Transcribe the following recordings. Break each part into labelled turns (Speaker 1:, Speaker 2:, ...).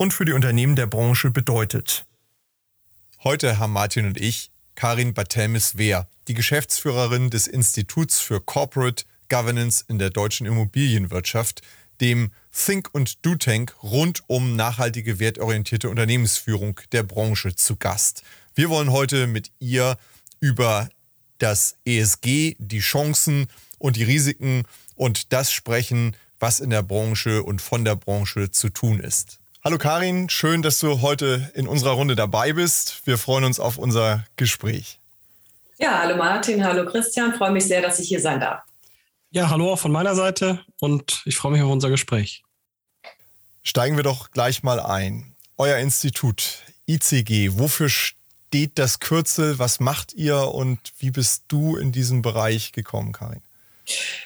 Speaker 1: und für die Unternehmen der Branche bedeutet. Heute haben Martin und ich Karin Bartelmes-Wehr, die Geschäftsführerin des Instituts für Corporate Governance in der deutschen Immobilienwirtschaft, dem Think und Do Tank rund um nachhaltige wertorientierte Unternehmensführung der Branche zu Gast. Wir wollen heute mit ihr über das ESG, die Chancen und die Risiken und das sprechen, was in der Branche und von der Branche zu tun ist. Hallo Karin, schön, dass du heute in unserer Runde dabei bist. Wir freuen uns auf unser Gespräch.
Speaker 2: Ja, hallo Martin, hallo Christian, freue mich sehr, dass ich hier sein darf.
Speaker 3: Ja, hallo auch von meiner Seite und ich freue mich auf unser Gespräch.
Speaker 1: Steigen wir doch gleich mal ein. Euer Institut ICG, wofür steht das Kürzel? Was macht ihr und wie bist du in diesen Bereich gekommen, Karin?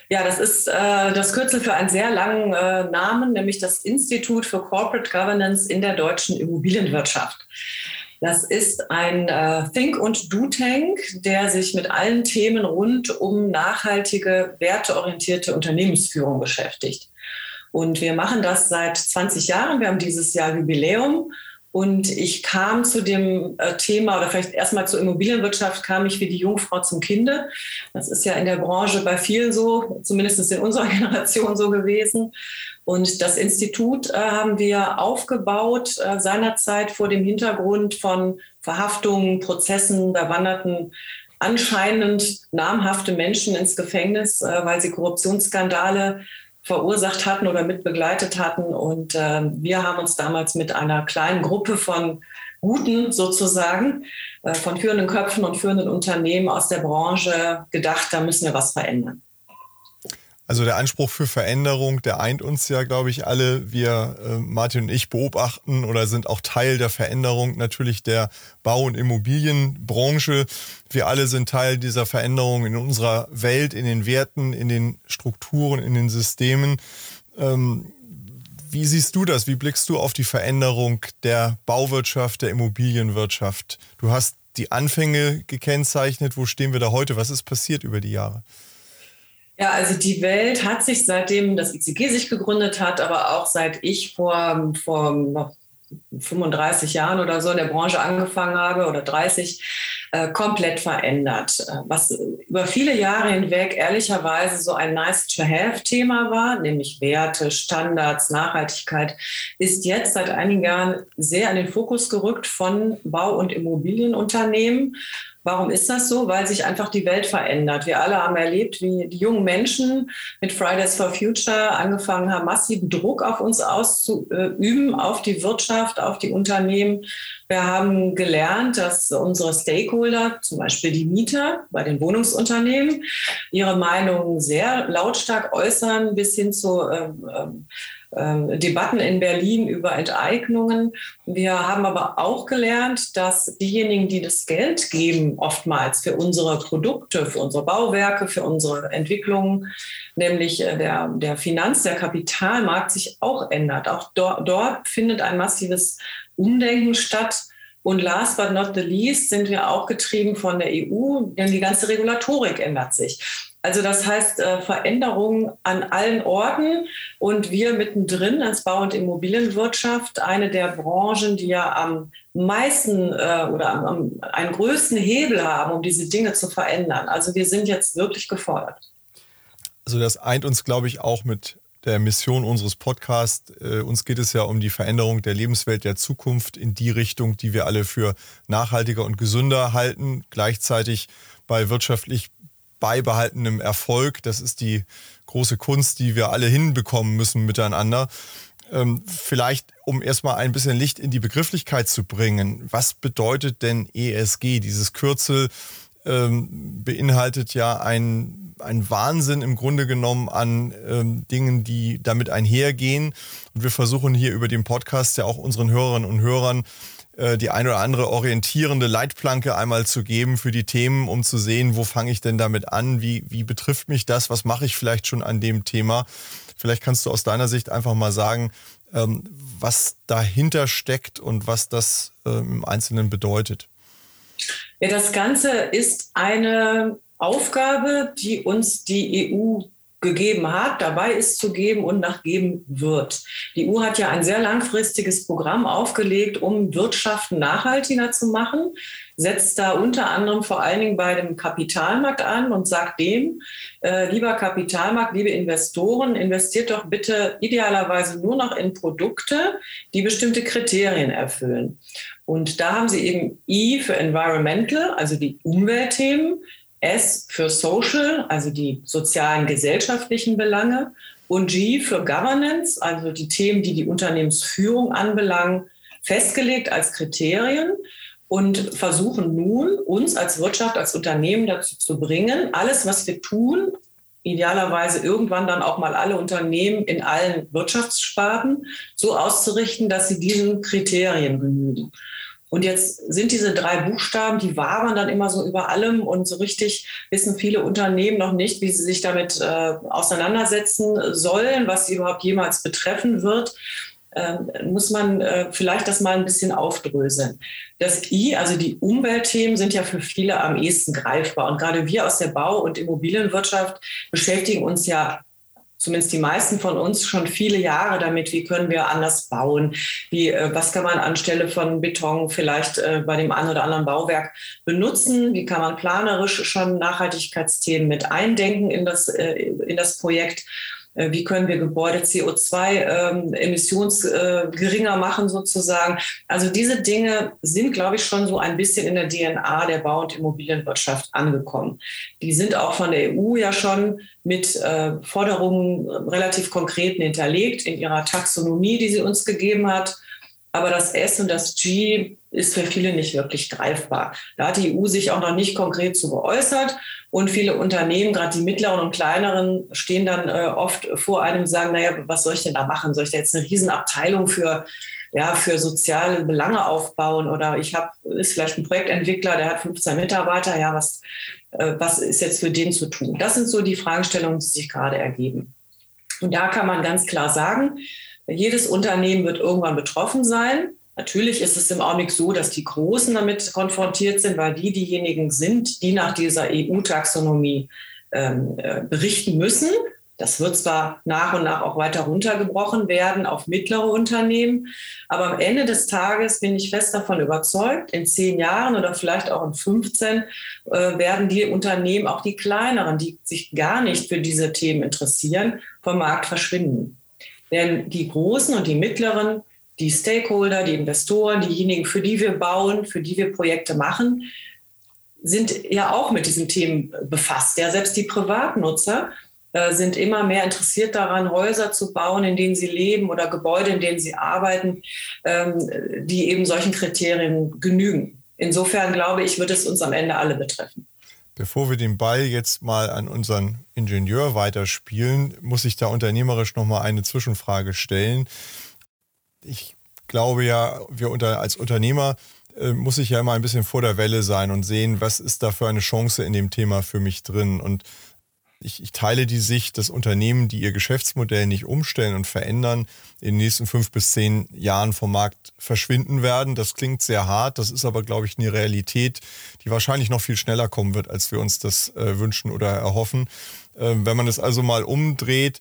Speaker 2: Ja, das ist äh, das Kürzel für einen sehr langen äh, Namen, nämlich das Institut für Corporate Governance in der deutschen Immobilienwirtschaft. Das ist ein äh, Think- und Do-Tank, der sich mit allen Themen rund um nachhaltige, werteorientierte Unternehmensführung beschäftigt. Und wir machen das seit 20 Jahren. Wir haben dieses Jahr Jubiläum und ich kam zu dem äh, Thema, oder vielleicht erstmal zur Immobilienwirtschaft, kam ich wie die Jungfrau zum Kinde. Das ist ja in der Branche bei vielen so, zumindest in unserer Generation so gewesen. Und das Institut äh, haben wir aufgebaut äh, seinerzeit vor dem Hintergrund von Verhaftungen, Prozessen. Da wanderten anscheinend namhafte Menschen ins Gefängnis, äh, weil sie Korruptionsskandale verursacht hatten oder mit begleitet hatten. Und äh, wir haben uns damals mit einer kleinen Gruppe von Guten sozusagen, äh, von führenden Köpfen und führenden Unternehmen aus der Branche gedacht, da müssen wir was verändern.
Speaker 1: Also der Anspruch für Veränderung, der eint uns ja, glaube ich, alle. Wir, äh, Martin und ich, beobachten oder sind auch Teil der Veränderung natürlich der Bau- und Immobilienbranche. Wir alle sind Teil dieser Veränderung in unserer Welt, in den Werten, in den Strukturen, in den Systemen. Ähm, wie siehst du das? Wie blickst du auf die Veränderung der Bauwirtschaft, der Immobilienwirtschaft? Du hast die Anfänge gekennzeichnet. Wo stehen wir da heute? Was ist passiert über die Jahre?
Speaker 2: Ja, also die Welt hat sich seitdem das ICG sich gegründet hat, aber auch seit ich vor, vor 35 Jahren oder so in der Branche angefangen habe oder 30, äh, komplett verändert. Was über viele Jahre hinweg ehrlicherweise so ein Nice-to-Have-Thema war, nämlich Werte, Standards, Nachhaltigkeit, ist jetzt seit einigen Jahren sehr an den Fokus gerückt von Bau- und Immobilienunternehmen Warum ist das so? Weil sich einfach die Welt verändert. Wir alle haben erlebt, wie die jungen Menschen mit Fridays for Future angefangen haben, massiven Druck auf uns auszuüben, auf die Wirtschaft, auf die Unternehmen. Wir haben gelernt, dass unsere Stakeholder, zum Beispiel die Mieter bei den Wohnungsunternehmen, ihre Meinungen sehr lautstark äußern, bis hin zu ähm, ähm Debatten in Berlin über Enteignungen. Wir haben aber auch gelernt, dass diejenigen, die das Geld geben, oftmals für unsere Produkte, für unsere Bauwerke, für unsere Entwicklungen, nämlich äh, der, der Finanz-, der Kapitalmarkt sich auch ändert. Auch dort, dort findet ein massives Umdenken statt. Und last but not the least sind wir auch getrieben von der EU, denn die ganze Regulatorik ändert sich. Also das heißt äh, Veränderungen an allen Orten und wir mittendrin als Bau- und Immobilienwirtschaft, eine der Branchen, die ja am meisten äh, oder am, am einen größten Hebel haben, um diese Dinge zu verändern. Also wir sind jetzt wirklich gefordert.
Speaker 1: Also das eint uns, glaube ich, auch mit der Mission unseres Podcasts. Äh, uns geht es ja um die Veränderung der Lebenswelt der Zukunft in die Richtung, die wir alle für nachhaltiger und gesünder halten. Gleichzeitig bei wirtschaftlich beibehaltenem Erfolg. Das ist die große Kunst, die wir alle hinbekommen müssen miteinander. Ähm, vielleicht, um erstmal ein bisschen Licht in die Begrifflichkeit zu bringen. Was bedeutet denn ESG, dieses Kürzel? ähm, beinhaltet ja ein, ein Wahnsinn im Grunde genommen an ähm, Dingen, die damit einhergehen. Und wir versuchen hier über den Podcast ja auch unseren Hörerinnen und Hörern die ein oder andere orientierende Leitplanke einmal zu geben für die Themen, um zu sehen, wo fange ich denn damit an, wie, wie betrifft mich das, was mache ich vielleicht schon an dem Thema. Vielleicht kannst du aus deiner Sicht einfach mal sagen, ähm, was dahinter steckt und was das ähm, im Einzelnen bedeutet.
Speaker 2: Ja, das Ganze ist eine Aufgabe, die uns die EU gegeben hat, dabei ist zu geben und nachgeben wird. Die EU hat ja ein sehr langfristiges Programm aufgelegt, um Wirtschaften nachhaltiger zu machen, setzt da unter anderem vor allen Dingen bei dem Kapitalmarkt an und sagt dem, äh, lieber Kapitalmarkt, liebe Investoren, investiert doch bitte idealerweise nur noch in Produkte, die bestimmte Kriterien erfüllen. Und da haben sie eben I für Environmental, also die Umweltthemen, S für Social, also die sozialen, gesellschaftlichen Belange und G für Governance, also die Themen, die die Unternehmensführung anbelangen, festgelegt als Kriterien und versuchen nun, uns als Wirtschaft, als Unternehmen dazu zu bringen, alles, was wir tun, idealerweise irgendwann dann auch mal alle Unternehmen in allen Wirtschaftssparten so auszurichten, dass sie diesen Kriterien genügen. Und jetzt sind diese drei Buchstaben, die wabern dann immer so über allem und so richtig wissen viele Unternehmen noch nicht, wie sie sich damit äh, auseinandersetzen sollen, was sie überhaupt jemals betreffen wird. Ähm, muss man äh, vielleicht das mal ein bisschen aufdröseln. Das I, also die Umweltthemen, sind ja für viele am ehesten greifbar. Und gerade wir aus der Bau- und Immobilienwirtschaft beschäftigen uns ja zumindest die meisten von uns schon viele Jahre damit, wie können wir anders bauen, wie, äh, was kann man anstelle von Beton vielleicht äh, bei dem einen oder anderen Bauwerk benutzen, wie kann man planerisch schon Nachhaltigkeitsthemen mit eindenken in das, äh, in das Projekt wie können wir Gebäude CO2-Emissions ähm, äh, geringer machen sozusagen. Also diese Dinge sind, glaube ich, schon so ein bisschen in der DNA der Bau- und Immobilienwirtschaft angekommen. Die sind auch von der EU ja schon mit äh, Forderungen relativ konkret hinterlegt in ihrer Taxonomie, die sie uns gegeben hat. Aber das S und das G ist für viele nicht wirklich greifbar. Da hat die EU sich auch noch nicht konkret zu geäußert. Und viele Unternehmen, gerade die mittleren und kleineren, stehen dann äh, oft vor einem und sagen, naja, was soll ich denn da machen? Soll ich da jetzt eine Riesenabteilung für, ja, für soziale Belange aufbauen? Oder ich habe, ist vielleicht ein Projektentwickler, der hat 15 Mitarbeiter. Ja, was, äh, was ist jetzt für den zu tun? Das sind so die Fragestellungen, die sich gerade ergeben. Und da kann man ganz klar sagen, jedes Unternehmen wird irgendwann betroffen sein. Natürlich ist es im Augenblick so, dass die Großen damit konfrontiert sind, weil die diejenigen sind, die nach dieser EU-Taxonomie ähm, äh, berichten müssen. Das wird zwar nach und nach auch weiter runtergebrochen werden auf mittlere Unternehmen, aber am Ende des Tages bin ich fest davon überzeugt, in zehn Jahren oder vielleicht auch in 15 äh, werden die Unternehmen, auch die kleineren, die sich gar nicht für diese Themen interessieren, vom Markt verschwinden. Denn die Großen und die Mittleren, die Stakeholder, die Investoren, diejenigen, für die wir bauen, für die wir Projekte machen, sind ja auch mit diesen Themen befasst. Ja, selbst die Privatnutzer äh, sind immer mehr interessiert daran, Häuser zu bauen, in denen sie leben oder Gebäude, in denen sie arbeiten, ähm, die eben solchen Kriterien genügen. Insofern glaube ich, wird es uns am Ende alle betreffen.
Speaker 1: Bevor wir den Ball jetzt mal an unseren Ingenieur weiterspielen, muss ich da unternehmerisch noch mal eine Zwischenfrage stellen. Ich glaube ja, wir unter, als Unternehmer äh, muss ich ja immer ein bisschen vor der Welle sein und sehen, was ist da für eine Chance in dem Thema für mich drin. Und ich, ich, teile die Sicht, dass Unternehmen, die ihr Geschäftsmodell nicht umstellen und verändern, in den nächsten fünf bis zehn Jahren vom Markt verschwinden werden. Das klingt sehr hart, das ist aber, glaube ich, eine Realität, die wahrscheinlich noch viel schneller kommen wird, als wir uns das äh, wünschen oder erhoffen. Äh, wenn man es also mal umdreht,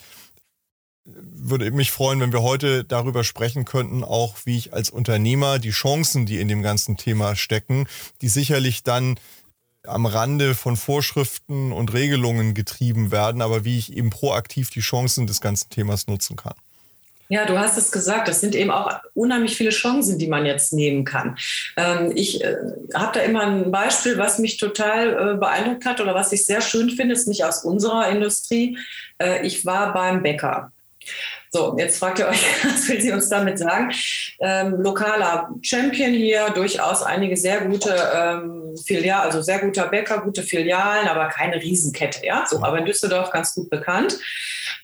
Speaker 1: würde mich freuen, wenn wir heute darüber sprechen könnten, auch wie ich als Unternehmer die Chancen, die in dem ganzen Thema stecken, die sicherlich dann am Rande von Vorschriften und Regelungen getrieben werden, aber wie ich eben proaktiv die Chancen des ganzen Themas nutzen kann.
Speaker 2: Ja, du hast es gesagt, das sind eben auch unheimlich viele Chancen, die man jetzt nehmen kann. Ähm, ich äh, habe da immer ein Beispiel, was mich total äh, beeindruckt hat oder was ich sehr schön finde, ist nicht aus unserer Industrie. Äh, ich war beim Bäcker So, jetzt fragt ihr euch, was will sie uns damit sagen? Ähm, lokaler Champion hier, durchaus einige sehr gute ähm, Filialen, also sehr guter Bäcker, gute Filialen, aber keine Riesenkette, ja. So, aber in Düsseldorf ganz gut bekannt.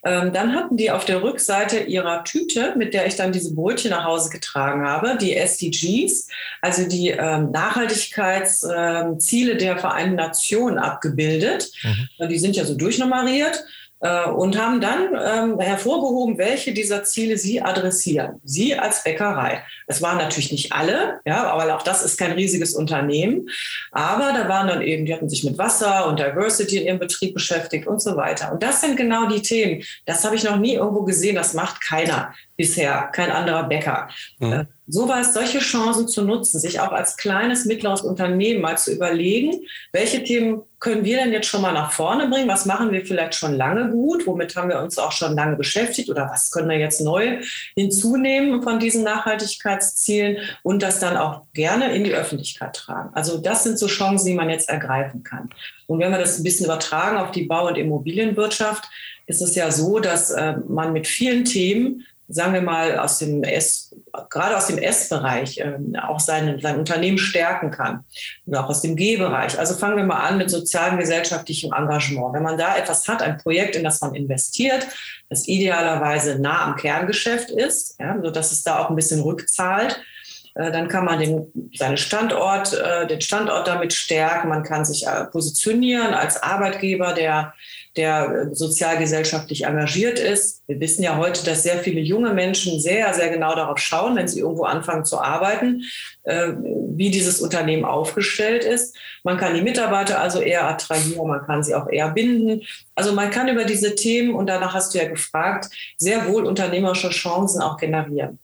Speaker 2: Ähm, dann hatten die auf der Rückseite ihrer Tüte, mit der ich dann diese Brötchen nach Hause getragen habe, die SDGs, also die ähm, Nachhaltigkeitsziele ähm, der Vereinten Nationen abgebildet. Mhm. Die sind ja so durchnummeriert. Äh, und haben dann ähm, hervorgehoben, welche dieser Ziele sie adressieren. Sie als Bäckerei. Es waren natürlich nicht alle, ja, aber auch das ist kein riesiges Unternehmen. Aber da waren dann eben, die hatten sich mit Wasser und Diversity in ihrem Betrieb beschäftigt und so weiter. Und das sind genau die Themen. Das habe ich noch nie irgendwo gesehen. Das macht keiner bisher, kein anderer Bäcker. Mhm. So war es, solche Chancen zu nutzen, sich auch als kleines, mittleres Unternehmen mal zu überlegen, welche Themen können wir denn jetzt schon mal nach vorne bringen? Was machen wir vielleicht schon lange gut? Womit haben wir uns auch schon lange beschäftigt? Oder was können wir jetzt neu hinzunehmen von diesen Nachhaltigkeitszielen und das dann auch gerne in die Öffentlichkeit tragen? Also das sind so Chancen, die man jetzt ergreifen kann. Und wenn wir das ein bisschen übertragen auf die Bau- und Immobilienwirtschaft, ist es ja so, dass äh, man mit vielen Themen sagen wir mal, aus dem S, gerade aus dem S-Bereich ähm, auch sein, sein Unternehmen stärken kann. Und auch aus dem G-Bereich. Also fangen wir mal an mit sozialem, gesellschaftlichem Engagement. Wenn man da etwas hat, ein Projekt, in das man investiert, das idealerweise nah am Kerngeschäft ist, ja, sodass es da auch ein bisschen rückzahlt, äh, dann kann man den, seinen Standort, äh, den Standort damit stärken. Man kann sich äh, positionieren als Arbeitgeber, der der sozialgesellschaftlich engagiert ist. Wir wissen ja heute, dass sehr viele junge Menschen sehr, sehr genau darauf schauen, wenn sie irgendwo anfangen zu arbeiten, äh, wie dieses Unternehmen aufgestellt ist. Man kann die Mitarbeiter also eher attrahieren, man kann sie auch eher binden. Also man kann über diese Themen, und danach hast du ja gefragt, sehr wohl unternehmerische Chancen auch generieren.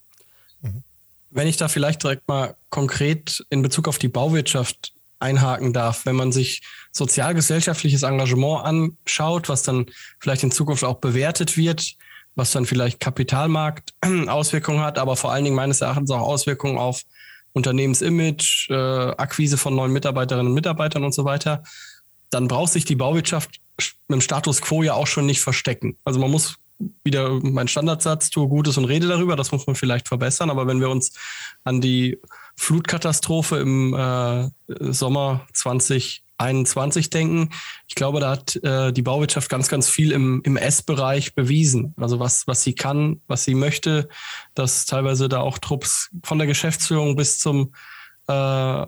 Speaker 3: Wenn ich da vielleicht direkt mal konkret in Bezug auf die Bauwirtschaft einhaken darf, wenn man sich sozialgesellschaftliches Engagement anschaut, was dann vielleicht in Zukunft auch bewertet wird, was dann vielleicht Kapitalmarkt Auswirkungen hat, aber vor allen Dingen meines Erachtens auch Auswirkungen auf Unternehmensimage, äh, Akquise von neuen Mitarbeiterinnen und Mitarbeitern und so weiter, dann braucht sich die Bauwirtschaft mit dem Status quo ja auch schon nicht verstecken. Also man muss wieder mein Standardsatz, tue Gutes und rede darüber, das muss man vielleicht verbessern, aber wenn wir uns an die Flutkatastrophe im äh, Sommer 2021 denken. Ich glaube, da hat äh, die Bauwirtschaft ganz, ganz viel im, im S-Bereich bewiesen. Also was, was sie kann, was sie möchte, dass teilweise da auch Trupps von der Geschäftsführung bis zum äh,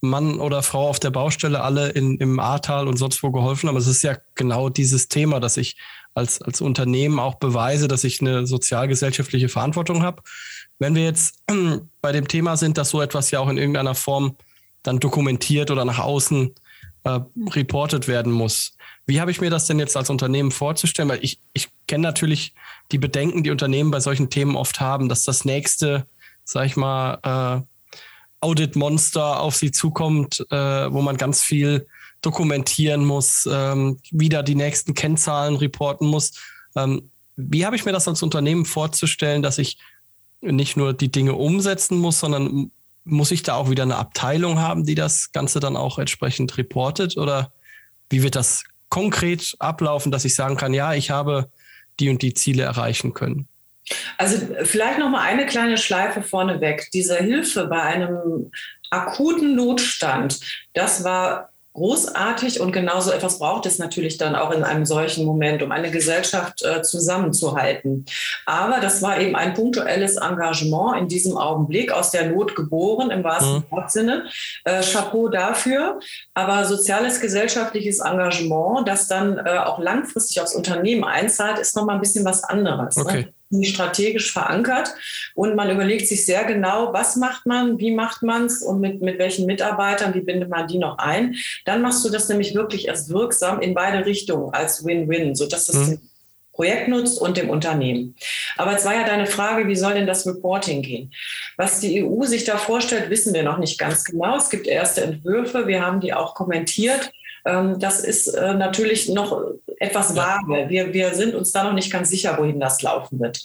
Speaker 3: Mann oder Frau auf der Baustelle alle in, im Ahrtal und sonst wo geholfen haben. Es ist ja genau dieses Thema, dass ich als, als Unternehmen auch beweise, dass ich eine sozialgesellschaftliche Verantwortung habe. Wenn wir jetzt bei dem Thema sind, dass so etwas ja auch in irgendeiner Form dann dokumentiert oder nach außen äh, reportet werden muss. Wie habe ich mir das denn jetzt als Unternehmen vorzustellen? Weil ich, ich kenne natürlich die Bedenken, die Unternehmen bei solchen Themen oft haben, dass das nächste, sag ich mal, äh, Audit-Monster auf sie zukommt, äh, wo man ganz viel dokumentieren muss, ähm, wieder die nächsten Kennzahlen reporten muss. Ähm, wie habe ich mir das als Unternehmen vorzustellen, dass ich nicht nur die Dinge umsetzen muss, sondern muss ich da auch wieder eine Abteilung haben, die das Ganze dann auch entsprechend reportet? Oder wie wird das konkret ablaufen, dass ich sagen kann, ja, ich habe die und die Ziele erreichen können?
Speaker 2: Also vielleicht noch mal eine kleine Schleife vorneweg. Diese Hilfe bei einem akuten Notstand, das war großartig und genauso etwas braucht es natürlich dann auch in einem solchen Moment, um eine Gesellschaft äh, zusammenzuhalten. Aber das war eben ein punktuelles Engagement in diesem Augenblick, aus der Not geboren im wahrsten mhm. Sinne. Äh, Chapeau dafür. Aber soziales, gesellschaftliches Engagement, das dann äh, auch langfristig aufs Unternehmen einzahlt, ist nochmal ein bisschen was anderes. Ne? Okay. Ne? Strategisch verankert und man überlegt sich sehr genau, was macht man, wie macht man es und mit, mit welchen Mitarbeitern, wie bindet man die noch ein. Dann machst du das nämlich wirklich erst wirksam in beide Richtungen als Win-Win, sodass es mhm. Projekt nutzt und dem Unternehmen. Aber es war ja deine Frage, wie soll denn das Reporting gehen? Was die EU sich da vorstellt, wissen wir noch nicht ganz genau. Es gibt erste Entwürfe, wir haben die auch kommentiert. Ähm, das ist äh, natürlich noch etwas vage. Wir, wir sind uns da noch nicht ganz sicher, wohin das laufen wird.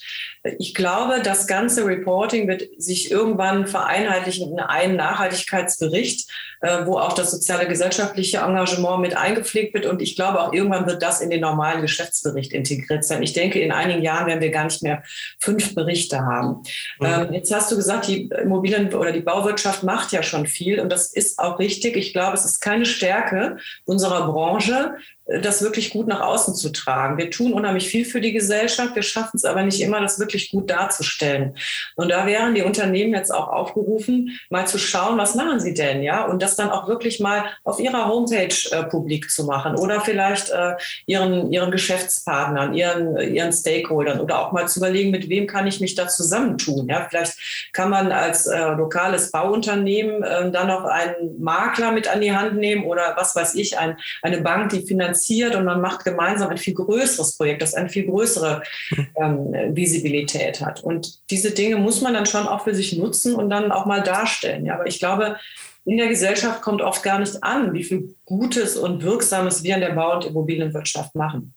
Speaker 2: Ich glaube, das ganze Reporting wird sich irgendwann vereinheitlichen in einen Nachhaltigkeitsbericht, äh, wo auch das soziale gesellschaftliche Engagement mit eingepflegt wird. Und ich glaube, auch irgendwann wird das in den normalen Geschäftsbericht integriert sein. Ich denke, in einigen Jahren werden wir gar nicht mehr fünf Berichte haben. Mhm. Ähm, jetzt hast du gesagt, die Immobilien- oder die Bauwirtschaft macht ja schon viel. Und das ist auch richtig. Ich glaube, es ist keine Stärke unserer Branche, das wirklich gut nach außen zu tragen. Wir tun unheimlich viel für die Gesellschaft, wir schaffen es aber nicht immer, das wirklich gut darzustellen. Und da wären die Unternehmen jetzt auch aufgerufen, mal zu schauen, was machen sie denn, ja, und das dann auch wirklich mal auf ihrer Homepage äh, publik zu machen oder vielleicht äh, ihren, ihren Geschäftspartnern, ihren, ihren Stakeholdern oder auch mal zu überlegen, mit wem kann ich mich da zusammentun. Ja, vielleicht kann man als äh, lokales Bauunternehmen äh, dann noch einen Makler mit an die Hand nehmen oder was weiß ich, ein, eine Bank, die finanziert finanziert und man macht gemeinsam ein viel größeres Projekt, das eine viel größere ähm, Visibilität hat. Und diese Dinge muss man dann schon auch für sich nutzen und dann auch mal darstellen. Ja, aber ich glaube, in der Gesellschaft kommt oft gar nicht an, wie viel Gutes und Wirksames wir in der Bau- und Immobilienwirtschaft machen.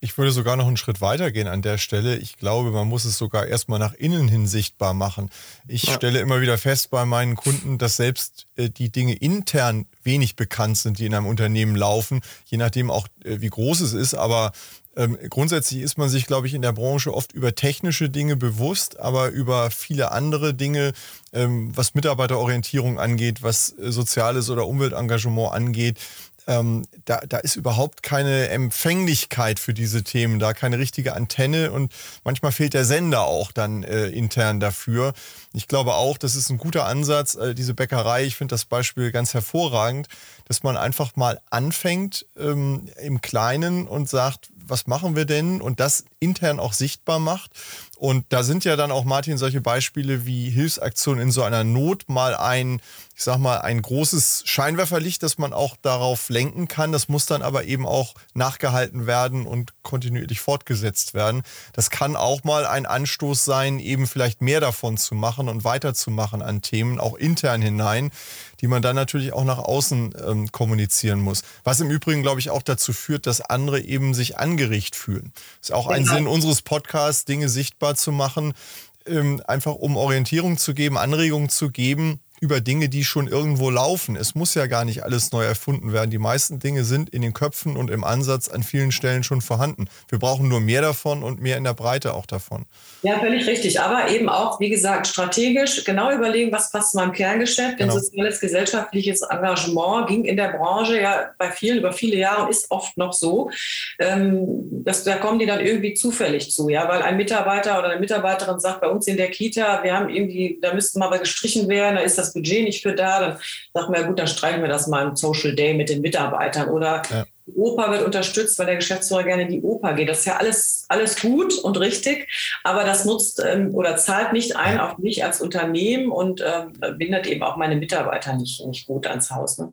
Speaker 1: Ich würde sogar noch einen Schritt weiter gehen an der Stelle. Ich glaube, man muss es sogar erstmal nach innen hin sichtbar machen. Ich ja. stelle immer wieder fest bei meinen Kunden, dass selbst äh, die Dinge intern wenig bekannt sind, die in einem Unternehmen laufen, je nachdem auch, äh, wie groß es ist. Aber ähm, grundsätzlich ist man sich, glaube ich, in der Branche oft über technische Dinge bewusst, aber über viele andere Dinge, ähm, was Mitarbeiterorientierung angeht, was äh, soziales oder Umweltengagement angeht, ähm, da, da ist überhaupt keine Empfänglichkeit für diese Themen, da keine richtige Antenne und manchmal fehlt der Sender auch dann äh, intern dafür. Ich glaube auch, das ist ein guter Ansatz, äh, diese Bäckerei, ich finde das Beispiel ganz hervorragend, dass man einfach mal anfängt ähm, im Kleinen und sagt, was machen wir denn? Und das intern auch sichtbar macht. Und da sind ja dann auch, Martin, solche Beispiele wie Hilfsaktionen in so einer Not mal ein, ich sag mal, ein großes Scheinwerferlicht, das man auch darauf lenken kann. Das muss dann aber eben auch nachgehalten werden und kontinuierlich fortgesetzt werden. Das kann auch mal ein Anstoß sein, eben vielleicht mehr davon zu machen und weiterzumachen an Themen, auch intern hinein die man dann natürlich auch nach außen ähm, kommunizieren muss. Was im Übrigen, glaube ich, auch dazu führt, dass andere eben sich angeregt fühlen. Ist auch ein genau. Sinn unseres Podcasts, Dinge sichtbar zu machen, ähm, einfach um Orientierung zu geben, Anregungen zu geben über Dinge, die schon irgendwo laufen. Es muss ja gar nicht alles neu erfunden werden. Die meisten Dinge sind in den Köpfen und im Ansatz an vielen Stellen schon vorhanden. Wir brauchen nur mehr davon und mehr in der Breite auch davon.
Speaker 2: Ja, völlig richtig. Aber eben auch, wie gesagt, strategisch genau überlegen, was passt zu meinem Kerngeschäft. Denn genau. soziales, gesellschaftliches Engagement ging in der Branche ja bei vielen über viele Jahre und ist oft noch so. Ähm, dass, da kommen die dann irgendwie zufällig zu, ja, weil ein Mitarbeiter oder eine Mitarbeiterin sagt, bei uns in der Kita, wir haben irgendwie, da müssten mal gestrichen werden, da ist das Budget nicht für da, dann sagen wir, gut, dann streichen wir das mal im Social Day mit den Mitarbeitern. Oder ja. die Oper wird unterstützt, weil der Geschäftsführer gerne in die Oper geht. Das ist ja alles, alles gut und richtig, aber das nutzt ähm, oder zahlt nicht ein auf mich als Unternehmen und ähm, bindet eben auch meine Mitarbeiter nicht, nicht gut ans Haus. Ne?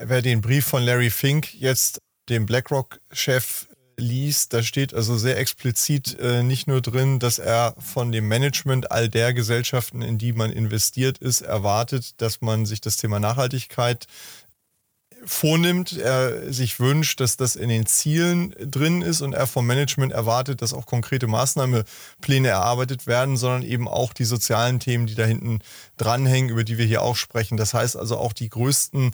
Speaker 1: Wer den Brief von Larry Fink jetzt dem BlackRock-Chef liest, da steht also sehr explizit äh, nicht nur drin, dass er von dem Management all der Gesellschaften, in die man investiert ist, erwartet, dass man sich das Thema Nachhaltigkeit vornimmt, er sich wünscht, dass das in den Zielen drin ist und er vom Management erwartet, dass auch konkrete Maßnahmepläne erarbeitet werden, sondern eben auch die sozialen Themen, die da hinten dranhängen, über die wir hier auch sprechen. Das heißt also auch die größten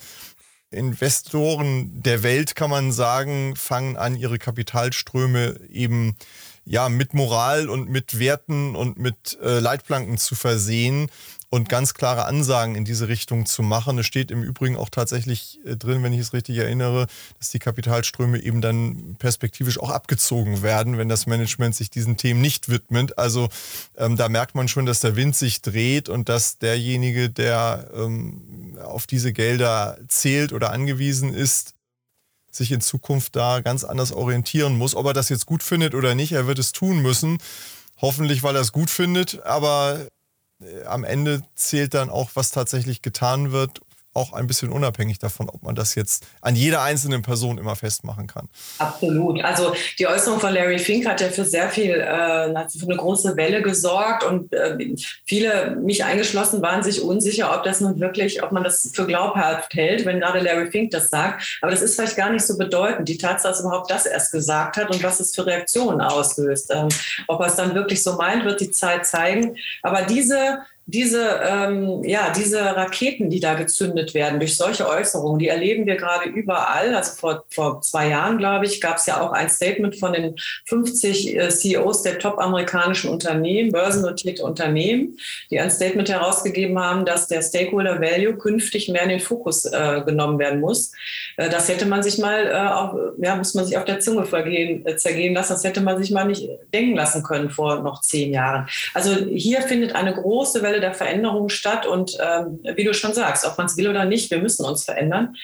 Speaker 1: Investoren der Welt, kann man sagen, fangen an, ihre Kapitalströme eben ja mit Moral und mit Werten und mit äh, Leitplanken zu versehen und ganz klare Ansagen in diese Richtung zu machen. Es steht im Übrigen auch tatsächlich äh, drin, wenn ich es richtig erinnere, dass die Kapitalströme eben dann perspektivisch auch abgezogen werden, wenn das Management sich diesen Themen nicht widmet. Also ähm, da merkt man schon, dass der Wind sich dreht und dass derjenige, der ähm, auf diese Gelder zählt oder angewiesen ist, sich in Zukunft da ganz anders orientieren muss. Ob er das jetzt gut findet oder nicht, er wird es tun müssen. Hoffentlich, weil er es gut findet, aber äh, am Ende zählt dann auch, was tatsächlich getan wird auch ein bisschen unabhängig davon, ob man das jetzt an jeder einzelnen Person immer festmachen kann.
Speaker 2: Absolut. Also die Äußerung von Larry Fink hat ja für sehr viel, äh, für eine große Welle gesorgt und äh, viele, mich eingeschlossen, waren sich unsicher, ob das nun wirklich, ob man das für glaubhaft hält, wenn gerade Larry Fink das sagt. Aber das ist vielleicht gar nicht so bedeutend. Die Tatsache, dass überhaupt das erst gesagt hat und was es für Reaktionen auslöst. Ähm, ob er es dann wirklich so meint, wird die Zeit zeigen. Aber diese diese, ähm, ja, diese Raketen, die da gezündet werden durch solche Äußerungen, die erleben wir gerade überall. Also vor, vor zwei Jahren, glaube ich, gab es ja auch ein Statement von den 50 äh, CEOs der top-amerikanischen Unternehmen, börsennotierte Unternehmen, die ein Statement herausgegeben haben, dass der Stakeholder Value künftig mehr in den Fokus äh, genommen werden muss. Äh, das hätte man sich mal, äh, auf, ja, muss man sich auf der Zunge vergehen, äh, zergehen lassen. Das hätte man sich mal nicht denken lassen können vor noch zehn Jahren. Also hier findet eine große Welle Welle der Veränderung statt. Und ähm, wie du schon sagst, ob man es will oder nicht, wir müssen uns verändern.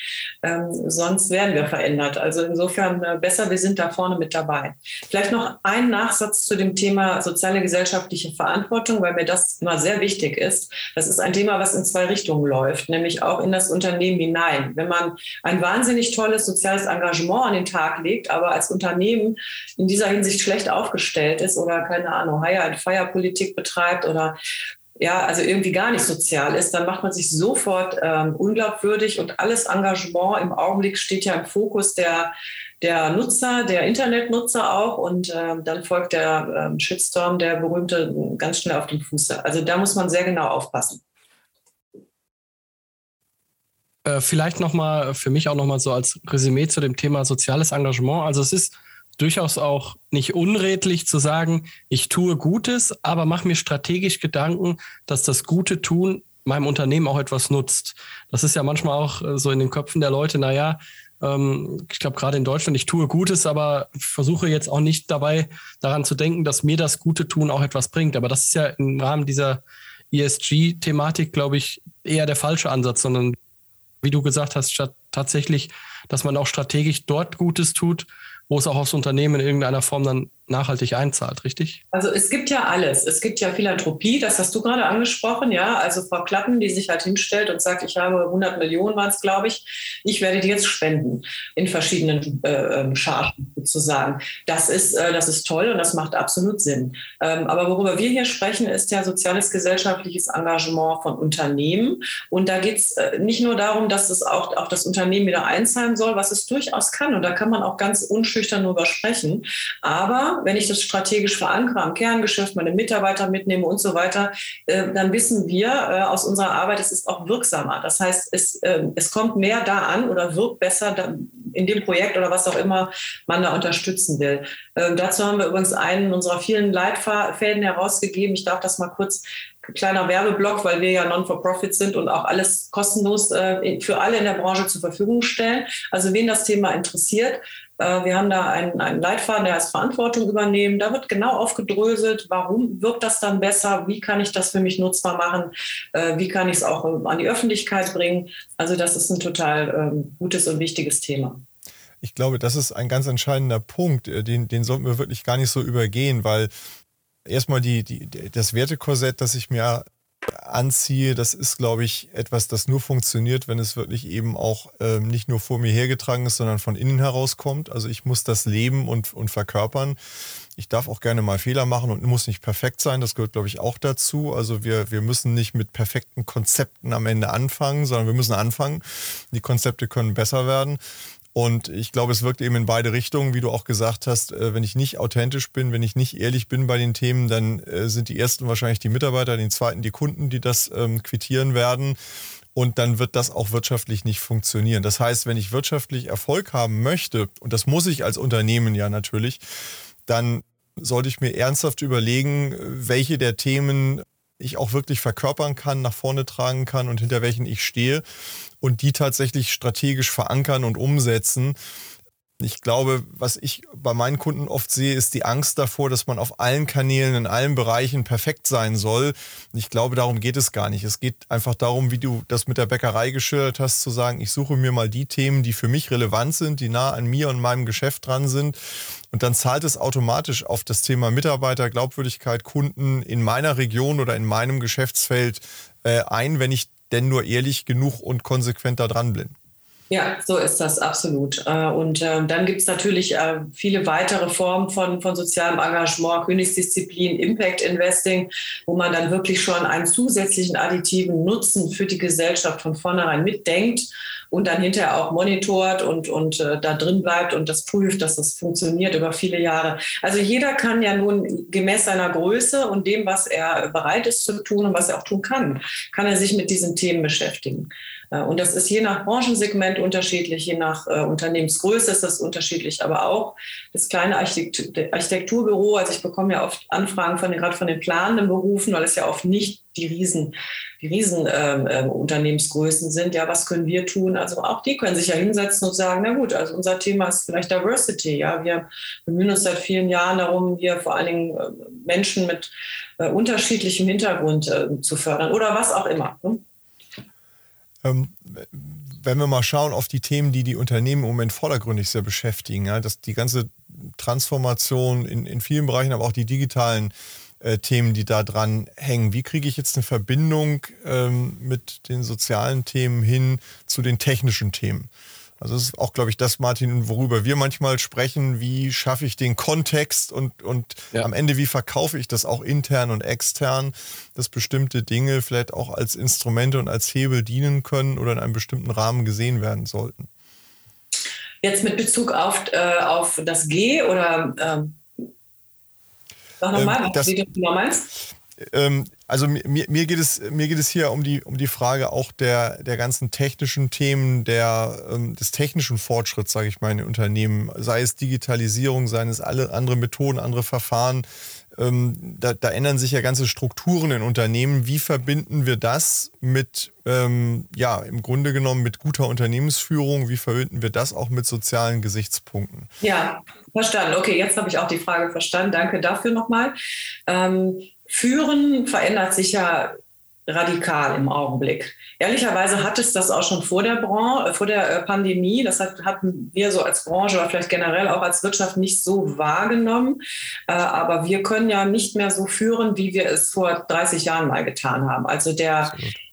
Speaker 2: Ähm, sonst werden wir verändert. Also insofern äh, besser, wir sind da vorne mit dabei. Vielleicht noch ein Nachsatz zu dem Thema soziale gesellschaftliche Verantwortung, weil mir das immer sehr wichtig ist. Das ist ein Thema, was in zwei Richtungen läuft, nämlich auch in das Unternehmen hinein. Wenn man ein wahnsinnig tolles soziales Engagement an den Tag legt, aber als Unternehmen in dieser Hinsicht schlecht aufgestellt ist oder keine Ahnung, Hire-and-Fire-Politik betreibt oder ja, also irgendwie gar nicht sozial ist, dann macht man sich sofort ähm, unglaubwürdig und alles Engagement im Augenblick steht ja im Fokus der, der Nutzer, der Internetnutzer auch und ähm, dann folgt der ähm, Shitstorm, der berühmte, ganz schnell auf dem Fuße. Also da muss man sehr genau aufpassen.
Speaker 3: Äh, vielleicht nochmal für mich auch nochmal so als Resümee zu dem Thema soziales Engagement. Also es ist durchaus auch nicht unredlich zu sagen, ich tue Gutes, aber mache mir strategisch Gedanken, dass das Gute tun meinem Unternehmen auch etwas nutzt. Das ist ja manchmal auch äh, so in den Köpfen der Leute, naja, ähm, ich glaube gerade in Deutschland, ich tue Gutes, aber versuche jetzt auch nicht dabei daran zu denken, dass mir das Gute tun auch etwas bringt. Aber das ist ja im Rahmen dieser ESG-Thematik, glaube ich, eher der falsche Ansatz, sondern wie du gesagt hast, statt tatsächlich, dass man auch strategisch dort Gutes tut, wo es auch aufs Unternehmen in irgendeiner Form dann nachhaltig einzahlt, richtig?
Speaker 2: Also es gibt ja alles. Es gibt ja Philanthropie, das hast du gerade angesprochen, ja. Also Frau Klappen, die sich halt hinstellt und sagt, ich habe 100 Millionen, waren es, glaube ich, ich werde die jetzt spenden in verschiedenen äh, ähm, Chargen sozusagen. Das ist, äh, das ist toll und das macht absolut Sinn. Ähm, aber worüber wir hier sprechen, ist ja soziales gesellschaftliches Engagement von Unternehmen. Und da geht es äh, nicht nur darum, dass es auch, auch das Unternehmen wieder einzahlen soll, was es durchaus kann. Und da kann man auch ganz unschüchtern drüber sprechen. Aber wenn ich das strategisch verankere am Kerngeschäft, meine Mitarbeiter mitnehme und so weiter, äh, dann wissen wir äh, aus unserer Arbeit, es ist auch wirksamer. Das heißt, es, äh, es kommt mehr da an oder wirkt besser in dem Projekt oder was auch immer man da unterstützen will. dazu haben wir übrigens einen unserer vielen Leitfäden herausgegeben. Ich darf das mal kurz kleiner Werbeblock, weil wir ja Non-for-Profit sind und auch alles kostenlos äh, für alle in der Branche zur Verfügung stellen. Also wen das Thema interessiert, wir haben da einen, einen Leitfaden, der heißt Verantwortung übernehmen. Da wird genau aufgedröselt, warum wirkt das dann besser, wie kann ich das für mich nutzbar machen, äh, wie kann ich es auch an die Öffentlichkeit bringen. Also das ist ein total ähm, gutes und wichtiges Thema.
Speaker 1: Ich glaube, das ist ein ganz entscheidender Punkt, äh, den, den sollten wir wirklich gar nicht so übergehen, weil erstmal die, die, das Wertekorsett, das ich mir anziehe, das ist, glaube ich, etwas, das nur funktioniert, wenn es wirklich eben auch ähm, nicht nur vor mir hergetragen ist, sondern von innen herauskommt. Also ich muss das leben und, und verkörpern. Ich darf auch gerne mal Fehler machen und muss nicht perfekt sein. Das gehört, glaube ich, auch dazu. Also wir, wir müssen nicht mit perfekten Konzepten am Ende anfangen, sondern wir müssen anfangen. Die Konzepte können besser werden. Und ich glaube, es wirkt eben in beide Richtungen, wie du auch gesagt hast. Äh, wenn ich nicht authentisch bin, wenn ich nicht ehrlich bin bei den Themen, dann äh, sind die ersten wahrscheinlich die Mitarbeiter, den zweiten die Kunden, die das ähm, quittieren werden. Und dann wird das auch wirtschaftlich nicht funktionieren. Das heißt, wenn ich wirtschaftlich Erfolg haben möchte, und das muss ich als Unternehmen ja natürlich, dann sollte ich mir ernsthaft überlegen, welche der Themen ich auch wirklich verkörpern kann, nach vorne tragen kann und hinter welchen ich stehe und die tatsächlich strategisch verankern und umsetzen. Ich glaube, was ich bei meinen Kunden oft sehe, ist die Angst davor, dass man auf allen Kanälen, in allen Bereichen perfekt sein soll. Ich glaube, darum geht es gar nicht. Es geht einfach darum, wie du das mit der Bäckerei geschildert hast, zu sagen, ich suche mir mal die Themen, die für mich relevant sind, die nah an mir und meinem Geschäft dran sind. Und dann zahlt es automatisch auf das Thema Mitarbeiter, Glaubwürdigkeit, Kunden in meiner Region oder in meinem Geschäftsfeld äh, ein, wenn ich denn nur ehrlich genug und konsequent da dran bin.
Speaker 2: Ja, so ist das absolut. Äh, und ähm, dann gibt es natürlich äh, viele weitere Formen von, von sozialem Engagement, Königsdisziplin, Impact Investing, wo man dann wirklich schon einen zusätzlichen additiven Nutzen für die Gesellschaft von vornherein mitdenkt und dann hinterher auch monitort und, und äh, da drin bleibt und das prüft, dass das funktioniert über viele Jahre. Also jeder kann ja nun gemäß seiner Größe und dem, was er bereit ist zu tun und was er auch tun kann, kann er sich mit diesen Themen beschäftigen. Äh, und das ist je nach Branchensegment unterschiedlich, je nach äh, Unternehmensgröße ist das unterschiedlich, aber auch das kleine Architekturbüro, also ich bekomme ja oft Anfragen von gerade von den planenden Berufen, weil es ja oft nicht die Riesen, die Riesen äh, Unternehmensgrößen sind. Ja, was können wir tun? Also auch die können sich ja hinsetzen und sagen, na gut, also unser Thema ist vielleicht Diversity. Ja, wir bemühen uns seit vielen Jahren darum, hier vor allen Dingen äh, Menschen mit äh, unterschiedlichem Hintergrund äh, zu fördern oder was auch immer. Ne?
Speaker 1: Ähm, wenn wir mal schauen auf die Themen, die die Unternehmen im Moment vordergründig sehr beschäftigen, ja, dass die ganze Transformation in, in vielen Bereichen, aber auch die digitalen äh, Themen, die da dran hängen. Wie kriege ich jetzt eine Verbindung ähm, mit den sozialen Themen hin zu den technischen Themen? Also das ist auch, glaube ich, das, Martin, worüber wir manchmal sprechen. Wie schaffe ich den Kontext und, und ja. am Ende, wie verkaufe ich das auch intern und extern, dass bestimmte Dinge vielleicht auch als Instrumente und als Hebel dienen können oder in einem bestimmten Rahmen gesehen werden sollten.
Speaker 2: Jetzt mit Bezug auf, äh, auf das G oder ähm, sag nochmal, ähm, was du genau meinst?
Speaker 1: Ähm, also mir, mir, geht es, mir geht es hier um die, um die Frage auch der, der ganzen technischen Themen, der, ähm, des technischen Fortschritts, sage ich mal, in den Unternehmen, sei es Digitalisierung, seien es alle andere Methoden, andere Verfahren. Ähm, da, da, ändern sich ja ganze Strukturen in Unternehmen. Wie verbinden wir das mit, ähm, ja, im Grunde genommen mit guter Unternehmensführung? Wie verbinden wir das auch mit sozialen Gesichtspunkten?
Speaker 2: Ja, verstanden. Okay, jetzt habe ich auch die Frage verstanden. Danke dafür nochmal. Ähm, Führen verändert sich ja radikal im Augenblick. Ehrlicherweise hat es das auch schon vor der, Branche, vor der äh, Pandemie. Das hatten wir so als Branche oder vielleicht generell auch als Wirtschaft nicht so wahrgenommen. Äh, aber wir können ja nicht mehr so führen, wie wir es vor 30 Jahren mal getan haben. Also der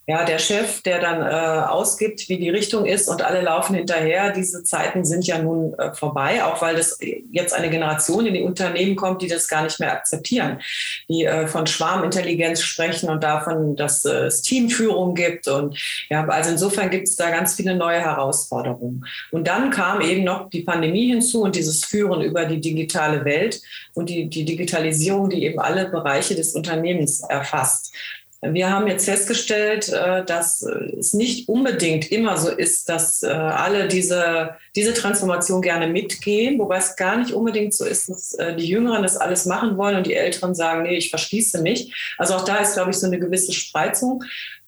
Speaker 2: ja, der Chef, der dann äh, ausgibt, wie die Richtung ist und alle laufen hinterher. Diese Zeiten sind ja nun äh, vorbei, auch weil das jetzt eine Generation in die Unternehmen kommt, die das gar nicht mehr akzeptieren, die äh, von Schwarmintelligenz sprechen und davon, dass äh, es Teamführung gibt. Und ja, also insofern gibt es da ganz viele neue Herausforderungen. Und dann kam eben noch die Pandemie hinzu und dieses Führen über die digitale Welt und die, die Digitalisierung, die eben alle Bereiche des Unternehmens erfasst. Wir haben jetzt festgestellt, äh, dass es nicht unbedingt immer so ist, dass äh, alle diese, diese Transformation gerne mitgehen, wobei es gar nicht unbedingt so ist, dass äh, die Jüngeren das alles machen wollen und die Älteren sagen, nee, ich verschließe mich. Also auch da ist, glaube ich, so eine gewisse Spreizung.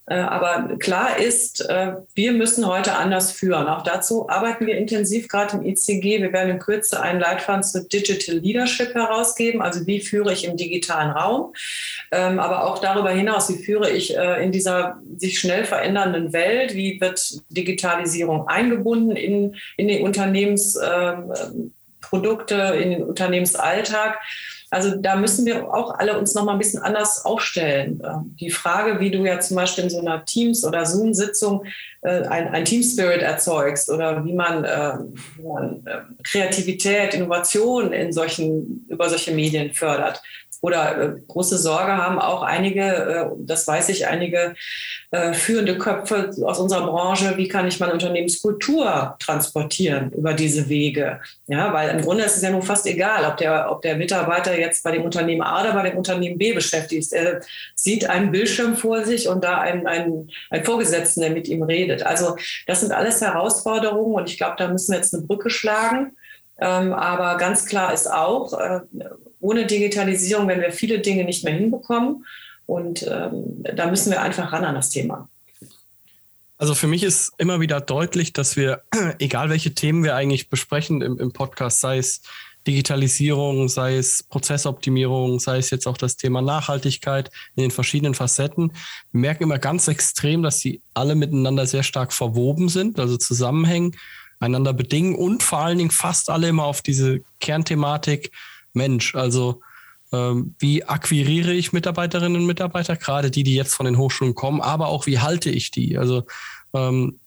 Speaker 2: Äh, aber klar ist, äh, wir müssen heute anders führen. Auch dazu arbeiten wir intensiv gerade im ICG. Wir werden in Kürze einen Leitfaden zu Digital Leadership herausgeben. Also wie führe ich im digitalen Raum? Ähm, aber auch darüber hinaus, wie führe ich äh, in dieser sich schnell verändernden Welt? Wie wird Digitalisierung eingebunden in, in die Unternehmensprodukte, ähm, in den Unternehmensalltag? Also da müssen wir auch alle uns noch mal ein bisschen anders aufstellen. Ähm, die Frage, wie du ja zum Beispiel in so einer Teams- oder Zoom-Sitzung äh, ein, ein Team-Spirit erzeugst oder wie man, äh, wie man äh, Kreativität, Innovation in solchen, über solche Medien fördert oder äh, große Sorge haben auch einige, äh, das weiß ich, einige äh, führende Köpfe aus unserer Branche, wie kann ich meine Unternehmenskultur transportieren über diese Wege? Ja, weil im Grunde ist es ja nun fast egal, ob der, ob der Mitarbeiter jetzt bei dem Unternehmen A oder bei dem Unternehmen B beschäftigt ist. Er sieht einen Bildschirm vor sich und da einen, einen, einen Vorgesetzten, der mit ihm redet. Also das sind alles Herausforderungen und ich glaube, da müssen wir jetzt eine Brücke schlagen. Ähm, aber ganz klar ist auch, ohne Digitalisierung werden wir viele Dinge nicht mehr hinbekommen. Und ähm, da müssen wir einfach ran an das Thema.
Speaker 3: Also für mich ist immer wieder deutlich, dass wir, egal welche Themen wir eigentlich besprechen im, im Podcast, sei es Digitalisierung, sei es Prozessoptimierung, sei es jetzt auch das Thema Nachhaltigkeit in den verschiedenen Facetten. Wir merken immer ganz extrem, dass sie alle miteinander sehr stark verwoben sind, also zusammenhängen, einander bedingen und vor allen Dingen fast alle immer auf diese Kernthematik Mensch. Also ähm, wie akquiriere ich Mitarbeiterinnen und Mitarbeiter, gerade die, die jetzt von den Hochschulen kommen, aber auch wie halte ich die? Also ähm,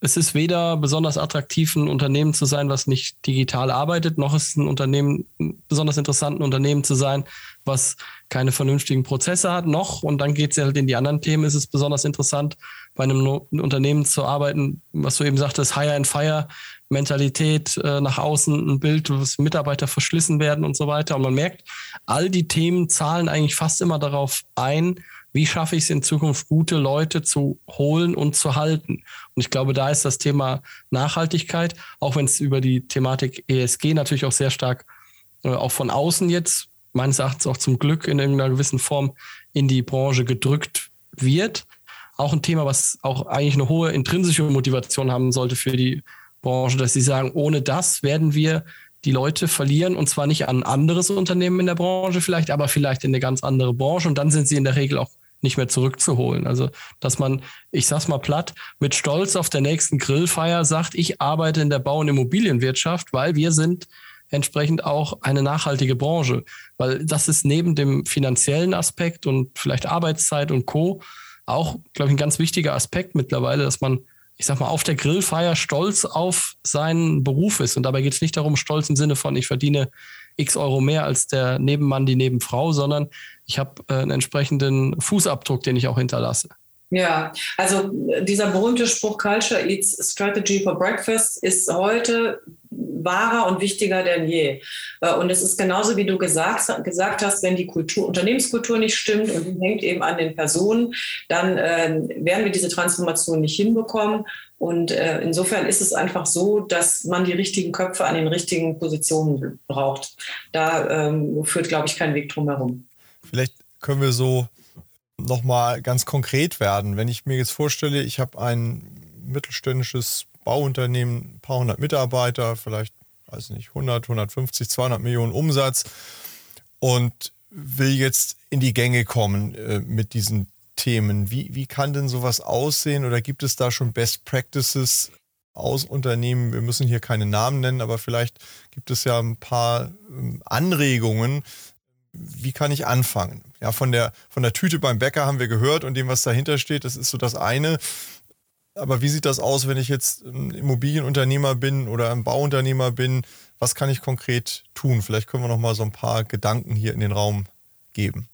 Speaker 3: es ist weder besonders attraktiv, ein Unternehmen zu sein, was nicht digital arbeitet, noch ist ein Unternehmen, besonders interessant, ein Unternehmen zu sein, was keine vernünftigen Prozesse hat, noch, und dann geht es halt in die anderen Themen, ist es besonders interessant, bei einem Unternehmen zu arbeiten, was du eben sagtest, Hire and Fire, Mentalität äh, nach außen, ein Bild, wo Mitarbeiter verschlissen werden und so weiter. Und man merkt, all die Themen zahlen eigentlich fast immer darauf ein, wie schaffe ich es in Zukunft, gute Leute zu holen und zu halten. Und ich glaube, da ist das Thema Nachhaltigkeit, auch wenn es über die Thematik ESG natürlich auch sehr stark äh, auch von außen jetzt, meines Erachtens auch zum Glück in irgendeiner gewissen Form in die Branche gedrückt wird. Auch ein Thema, was auch eigentlich eine hohe intrinsische Motivation haben sollte für die Branche, dass sie sagen, ohne das werden wir die Leute verlieren und zwar nicht an ein anderes Unternehmen in der Branche vielleicht, aber vielleicht in eine ganz andere Branche und dann sind sie in der Regel auch nicht mehr zurückzuholen. Also, dass man, ich sag's mal platt, mit Stolz auf der nächsten Grillfeier sagt, ich arbeite in der Bau- und Immobilienwirtschaft, weil wir sind entsprechend auch eine nachhaltige Branche. Weil das ist neben dem finanziellen Aspekt und vielleicht Arbeitszeit und Co. auch, glaube ich, ein ganz wichtiger Aspekt mittlerweile, dass man, ich sag mal, auf der Grillfeier stolz auf seinen Beruf ist. Und dabei geht es nicht darum, stolz im Sinne von, ich verdiene x Euro mehr als der Nebenmann, die Nebenfrau, sondern ich habe äh, einen entsprechenden Fußabdruck, den ich auch hinterlasse.
Speaker 2: Ja, also dieser berühmte Spruch Culture Eats Strategy for Breakfast ist heute wahrer und wichtiger denn je. Äh, und es ist genauso, wie du gesagt, gesagt hast, wenn die Kultur, Unternehmenskultur nicht stimmt und die hängt eben an den Personen, dann äh, werden wir diese Transformation nicht hinbekommen. Und äh, insofern ist es einfach so, dass man die richtigen Köpfe an den richtigen Positionen braucht. Da ähm, führt, glaube ich, kein Weg drum herum.
Speaker 1: Vielleicht können wir so nochmal ganz konkret werden. Wenn ich mir jetzt vorstelle, ich habe ein mittelständisches Bauunternehmen, ein paar hundert Mitarbeiter, vielleicht, weiß nicht, 100, 150, 200 Millionen Umsatz und will jetzt in die Gänge kommen äh, mit diesen Themen. Wie, wie kann denn sowas aussehen oder gibt es da schon Best Practices aus Unternehmen? Wir müssen hier keine Namen nennen, aber vielleicht gibt es ja ein paar ähm, Anregungen, wie kann ich anfangen? Ja, von der, von der Tüte beim Bäcker haben wir gehört und dem, was dahinter steht, das ist so das eine. Aber wie sieht das aus, wenn ich jetzt ein Immobilienunternehmer bin oder ein Bauunternehmer bin? Was kann ich konkret tun? Vielleicht können wir noch mal so ein paar Gedanken hier in den Raum geben.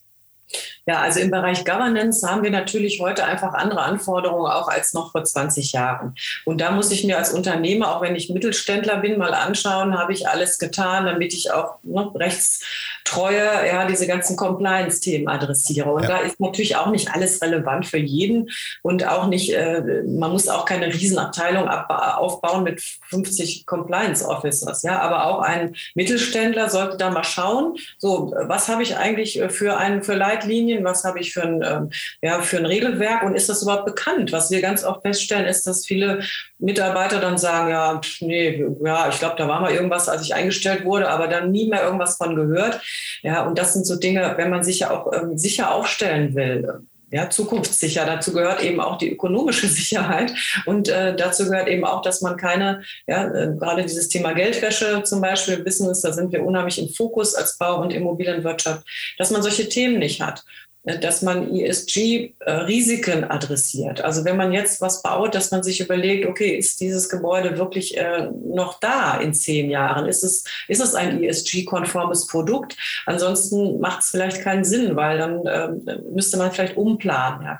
Speaker 2: Ja, also im Bereich Governance haben wir natürlich heute einfach andere Anforderungen auch als noch vor 20 Jahren. Und da muss ich mir als Unternehmer, auch wenn ich Mittelständler bin, mal anschauen, habe ich alles getan, damit ich auch ne, rechtstreue, ja, diese ganzen Compliance-Themen adressiere. Und ja. da ist natürlich auch nicht alles relevant für jeden und auch nicht, äh, man muss auch keine Riesenabteilung aufbauen mit 50 Compliance-Officers. Ja, aber auch ein Mittelständler sollte da mal schauen, so, was habe ich eigentlich für einen, für Leit Leitlinien, was habe ich für ein, ähm, ja, für ein Regelwerk und ist das überhaupt bekannt? Was wir ganz oft feststellen, ist, dass viele Mitarbeiter dann sagen, ja, nee, ja, ich glaube, da war mal irgendwas, als ich eingestellt wurde, aber dann nie mehr irgendwas von gehört. Ja, und das sind so Dinge, wenn man sich ja auch ähm, sicher aufstellen will ja, zukunftssicher. Dazu gehört eben auch die ökonomische Sicherheit und äh, dazu gehört eben auch, dass man keine, ja, äh, gerade dieses Thema Geldwäsche zum Beispiel, es, da sind wir unheimlich im Fokus als Bau- und Immobilienwirtschaft, dass man solche Themen nicht hat. Äh, dass man ESG-Risiken adressiert. Also wenn man jetzt was baut, dass man sich überlegt, okay, ist dieses Gebäude wirklich äh, noch da in zehn Jahren? Ist es, ist es ein ESG-konformes Produkt? Ansonsten macht es vielleicht keinen Sinn, weil dann äh, müsste man vielleicht umplanen.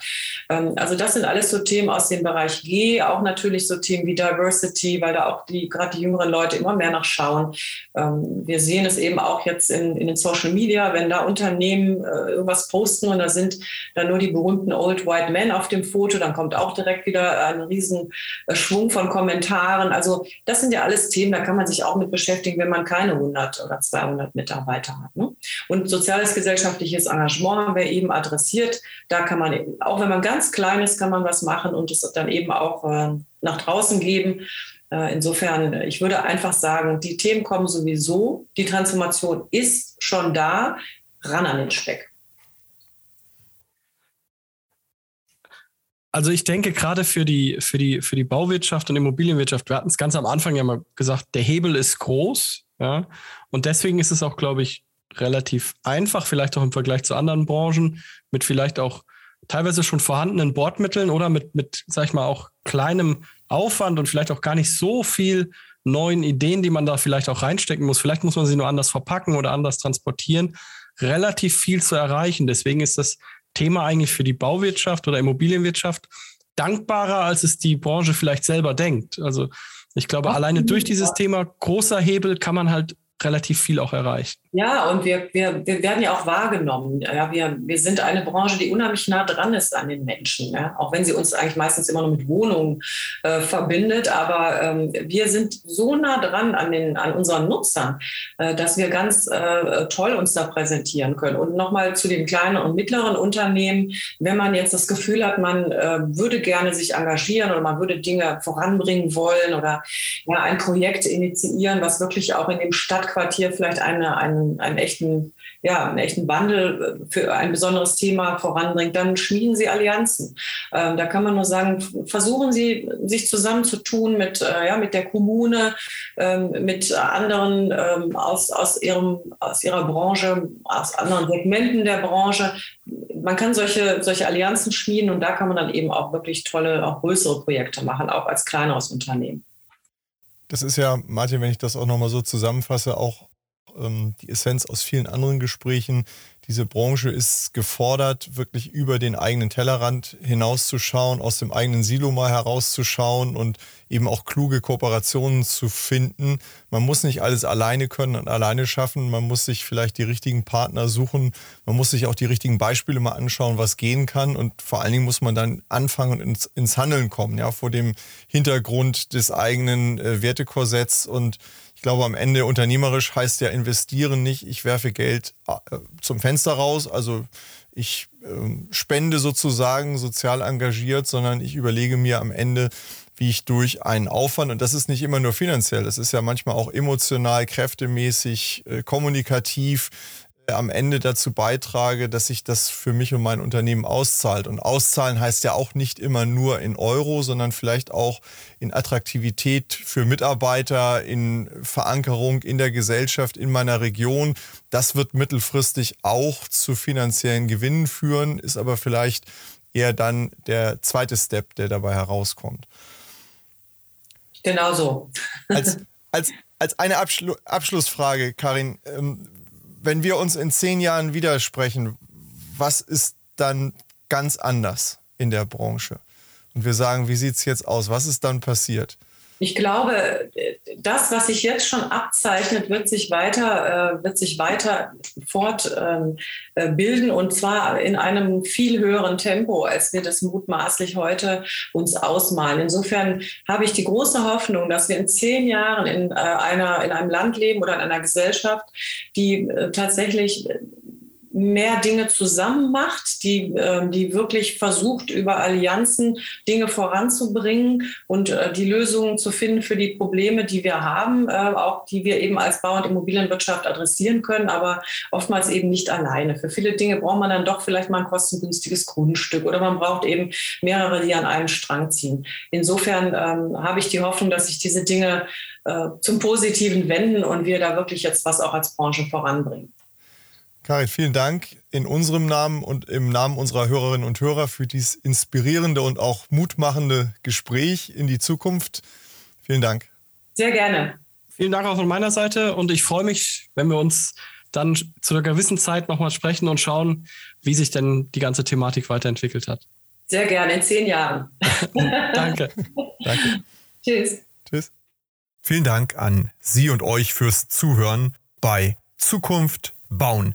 Speaker 2: Ähm, also das sind alles so Themen aus dem Bereich G, auch natürlich so Themen wie Diversity, weil da auch die gerade die jüngeren Leute immer mehr nachschauen. Ähm, wir sehen es eben auch jetzt in, in den Social Media, wenn da Unternehmen irgendwas posten und da sind dann nur die berühmten Old White Men auf dem Foto, dann kommt auch direkt wieder ein äh, Schwung von Kommentaren. Also das sind ja alles Themen, da kann man sich auch mit beschäftigen, wenn man keine 100 oder 200 Mitarbeiter hat. Ne? Und soziales gesellschaftliches Engagement haben wir eben adressiert. Da kann man, auch wenn man ganz klein ist, kann man was machen und es dann eben auch äh, nach draußen geben. Äh, insofern, ich würde einfach sagen, die Themen kommen sowieso. Die Transformation ist schon da. Ran an den Speck.
Speaker 3: Also ich denke gerade für die, für die, für die Bauwirtschaft und Immobilienwirtschaft, wir hatten es ganz am Anfang ja mal gesagt, der Hebel ist groß, ja. Und deswegen ist es auch, glaube ich, relativ einfach, vielleicht auch im Vergleich zu anderen Branchen, mit vielleicht auch teilweise schon vorhandenen Bordmitteln oder mit, mit, sag ich mal, auch kleinem Aufwand und vielleicht auch gar nicht so viel neuen Ideen, die man da vielleicht auch reinstecken muss. Vielleicht muss man sie nur anders verpacken oder anders transportieren, relativ viel zu erreichen. Deswegen ist das Thema eigentlich für die Bauwirtschaft oder Immobilienwirtschaft dankbarer, als es die Branche vielleicht selber denkt. Also ich glaube, Ach, alleine durch dieses Thema großer Hebel kann man halt relativ viel auch erreicht.
Speaker 2: Ja, und wir, wir, wir werden ja auch wahrgenommen. Ja, wir, wir sind eine Branche, die unheimlich nah dran ist an den Menschen, ja? auch wenn sie uns eigentlich meistens immer nur mit Wohnungen äh, verbindet. Aber ähm, wir sind so nah dran an, den, an unseren Nutzern, äh, dass wir ganz äh, toll uns da präsentieren können. Und nochmal zu den kleinen und mittleren Unternehmen, wenn man jetzt das Gefühl hat, man äh, würde gerne sich engagieren oder man würde Dinge voranbringen wollen oder ja, ein Projekt initiieren, was wirklich auch in dem Stadtquartier vielleicht eine, eine einen, echten, ja, einen echten Wandel für ein besonderes Thema voranbringt, dann schmieden Sie Allianzen. Ähm, da kann man nur sagen, versuchen Sie, sich zusammenzutun mit, äh, ja, mit der Kommune, ähm, mit anderen ähm, aus, aus, ihrem, aus Ihrer Branche, aus anderen Segmenten der Branche. Man kann solche, solche Allianzen schmieden und da kann man dann eben auch wirklich tolle, auch größere Projekte machen, auch als kleineres Unternehmen.
Speaker 1: Das ist ja, Martin, wenn ich das auch nochmal so zusammenfasse, auch ähm, die Essenz aus vielen anderen Gesprächen. Diese Branche ist gefordert, wirklich über den eigenen Tellerrand hinauszuschauen, aus dem eigenen Silo mal herauszuschauen und eben auch kluge Kooperationen zu finden. Man muss nicht alles alleine können und alleine schaffen. Man muss sich vielleicht die richtigen Partner suchen. Man muss sich auch die richtigen Beispiele mal anschauen, was gehen kann. Und vor allen Dingen muss man dann anfangen und ins, ins Handeln kommen, ja, vor dem Hintergrund des eigenen äh, Wertekorsetts und ich glaube, am Ende unternehmerisch heißt ja investieren nicht, ich werfe Geld äh, zum Fenster raus, also ich äh, spende sozusagen sozial engagiert, sondern ich überlege mir am Ende, wie ich durch einen Aufwand, und das ist nicht immer nur finanziell, das ist ja manchmal auch emotional, kräftemäßig, äh, kommunikativ, am Ende dazu beitrage, dass sich das für mich und mein Unternehmen auszahlt. Und auszahlen heißt ja auch nicht immer nur in Euro, sondern vielleicht auch in Attraktivität für Mitarbeiter, in Verankerung in der Gesellschaft, in meiner Region. Das wird mittelfristig auch zu finanziellen Gewinnen führen, ist aber vielleicht eher dann der zweite Step, der dabei herauskommt.
Speaker 2: Genau so.
Speaker 1: als, als, als eine Abschlu Abschlussfrage, Karin, ähm, wenn wir uns in zehn Jahren widersprechen, was ist dann ganz anders in der Branche? Und wir sagen, wie sieht es jetzt aus? Was ist dann passiert?
Speaker 2: Ich glaube, das, was sich jetzt schon abzeichnet, wird sich weiter, äh, wird sich weiter fortbilden ähm, äh, und zwar in einem viel höheren Tempo, als wir das mutmaßlich heute uns ausmalen. Insofern habe ich die große Hoffnung, dass wir in zehn Jahren in, äh, einer, in einem Land leben oder in einer Gesellschaft, die tatsächlich mehr Dinge zusammen macht, die, äh, die wirklich versucht, über Allianzen Dinge voranzubringen und äh, die Lösungen zu finden für die Probleme, die wir haben, äh, auch die wir eben als Bau- und Immobilienwirtschaft adressieren können, aber oftmals eben nicht alleine. Für viele Dinge braucht man dann doch vielleicht mal ein kostengünstiges Grundstück oder man braucht eben mehrere, die an einem Strang ziehen. Insofern ähm, habe ich die Hoffnung, dass sich diese Dinge äh, zum Positiven wenden und wir da wirklich jetzt was auch als Branche voranbringen.
Speaker 1: Karin, vielen Dank in unserem Namen und im Namen unserer Hörerinnen und Hörer für dieses inspirierende und auch mutmachende Gespräch in die Zukunft. Vielen Dank.
Speaker 2: Sehr gerne.
Speaker 3: Vielen Dank auch von meiner Seite und ich freue mich, wenn wir uns dann zu einer gewissen Zeit nochmal sprechen und schauen, wie sich denn die ganze Thematik weiterentwickelt hat.
Speaker 2: Sehr gerne, in zehn Jahren.
Speaker 3: Danke.
Speaker 1: Danke.
Speaker 2: Tschüss.
Speaker 1: Tschüss. Vielen Dank an Sie und euch fürs Zuhören bei Zukunft bauen